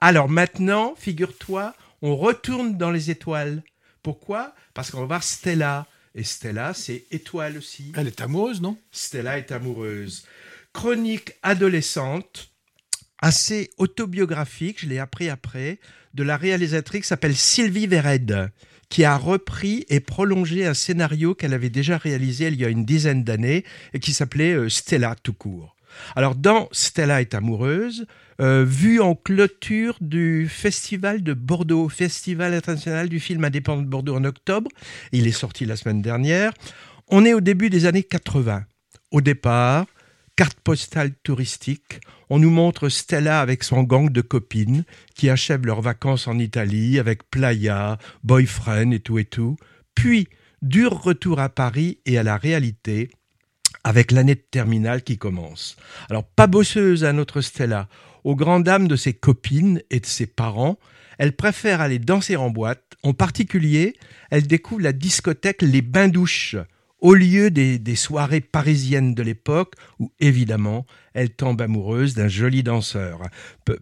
Alors maintenant, figure-toi, on retourne dans les étoiles. Pourquoi? Parce qu'on va voir Stella. Et Stella, c'est étoile aussi. Elle est amoureuse, non? Stella est amoureuse. Chronique adolescente, assez autobiographique, je l'ai appris après, de la réalisatrice qui s'appelle Sylvie Vered, qui a repris et prolongé un scénario qu'elle avait déjà réalisé il y a une dizaine d'années et qui s'appelait euh, Stella tout court. Alors dans Stella est amoureuse, euh, vu en clôture du Festival de Bordeaux, Festival international du film indépendant de Bordeaux en octobre, il est sorti la semaine dernière, on est au début des années 80. Au départ, carte postale touristique, on nous montre Stella avec son gang de copines qui achèvent leurs vacances en Italie avec playa, boyfriend et tout et tout. Puis, dur retour à Paris et à la réalité avec l'année de terminale qui commence. Alors, pas bosseuse à notre Stella, aux grandes dames de ses copines et de ses parents, elle préfère aller danser en boîte. En particulier, elle découvre la discothèque Les Bains Douches, au lieu des, soirées parisiennes de l'époque où, évidemment, elle tombe amoureuse d'un joli danseur.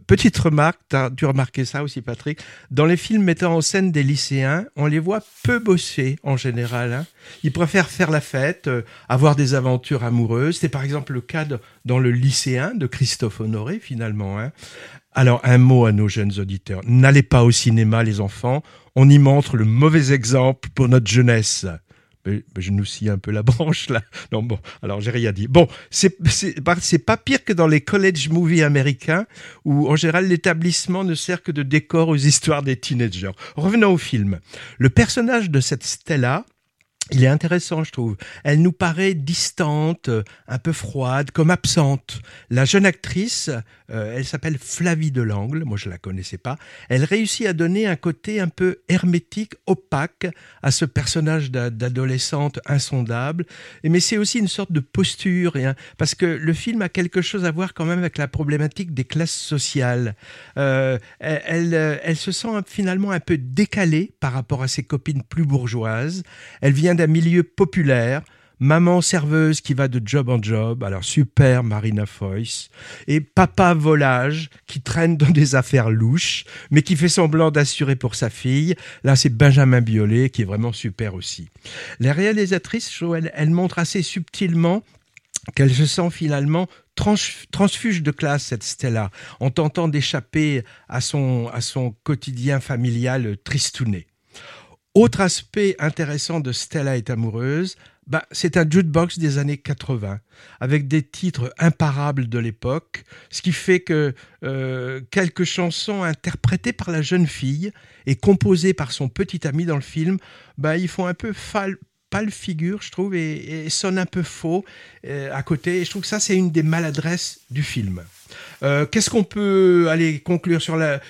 petite remarque, as dû remarquer ça aussi, Patrick? Dans les films mettant en scène des lycéens, on les voit peu bosser en général. Hein. Ils préfèrent faire la fête, euh, avoir des aventures amoureuses. C'est par exemple le cas dans Le lycéen de Christophe Honoré, finalement. Hein. Alors, un mot à nos jeunes auditeurs. N'allez pas au cinéma, les enfants. On y montre le mauvais exemple pour notre jeunesse je nous scie un peu la branche là. Non, bon, alors j'ai rien dit. Bon, c'est pas pire que dans les college movies américains où en général l'établissement ne sert que de décor aux histoires des teenagers. Revenons au film. Le personnage de cette Stella, il est intéressant, je trouve. Elle nous paraît distante, un peu froide, comme absente. La jeune actrice, euh, elle s'appelle Flavie Delangle, moi je la connaissais pas. Elle réussit à donner un côté un peu hermétique, opaque à ce personnage d'adolescente insondable. Mais c'est aussi une sorte de posture, hein, parce que le film a quelque chose à voir quand même avec la problématique des classes sociales. Euh, elle, elle se sent finalement un peu décalée par rapport à ses copines plus bourgeoises. Elle vient d'un milieu populaire, maman serveuse qui va de job en job, alors super Marina Foyce, et papa volage qui traîne dans des affaires louches, mais qui fait semblant d'assurer pour sa fille. Là, c'est Benjamin Biolay qui est vraiment super aussi. Les réalisatrices, elle, elle montre assez subtilement qu'elle se sent finalement transfuge de classe, cette Stella, en tentant d'échapper à son, à son quotidien familial tristouné. Autre aspect intéressant de Stella est amoureuse, bah, c'est un jukebox des années 80, avec des titres imparables de l'époque, ce qui fait que euh, quelques chansons interprétées par la jeune fille et composées par son petit ami dans le film, bah, ils font un peu pâle figure, je trouve, et, sonnent un peu faux euh, à côté. Et je trouve que ça, c'est une des maladresses du film. Euh, qu'est-ce qu'on peut aller conclure sur la...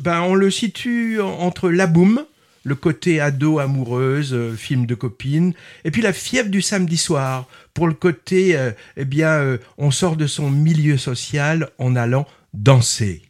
Ben, on le situe entre La Boum, le côté ado amoureuse, euh, film de copine, et puis la fièvre du samedi soir, pour le côté, euh, eh bien, euh, on sort de son milieu social en allant danser.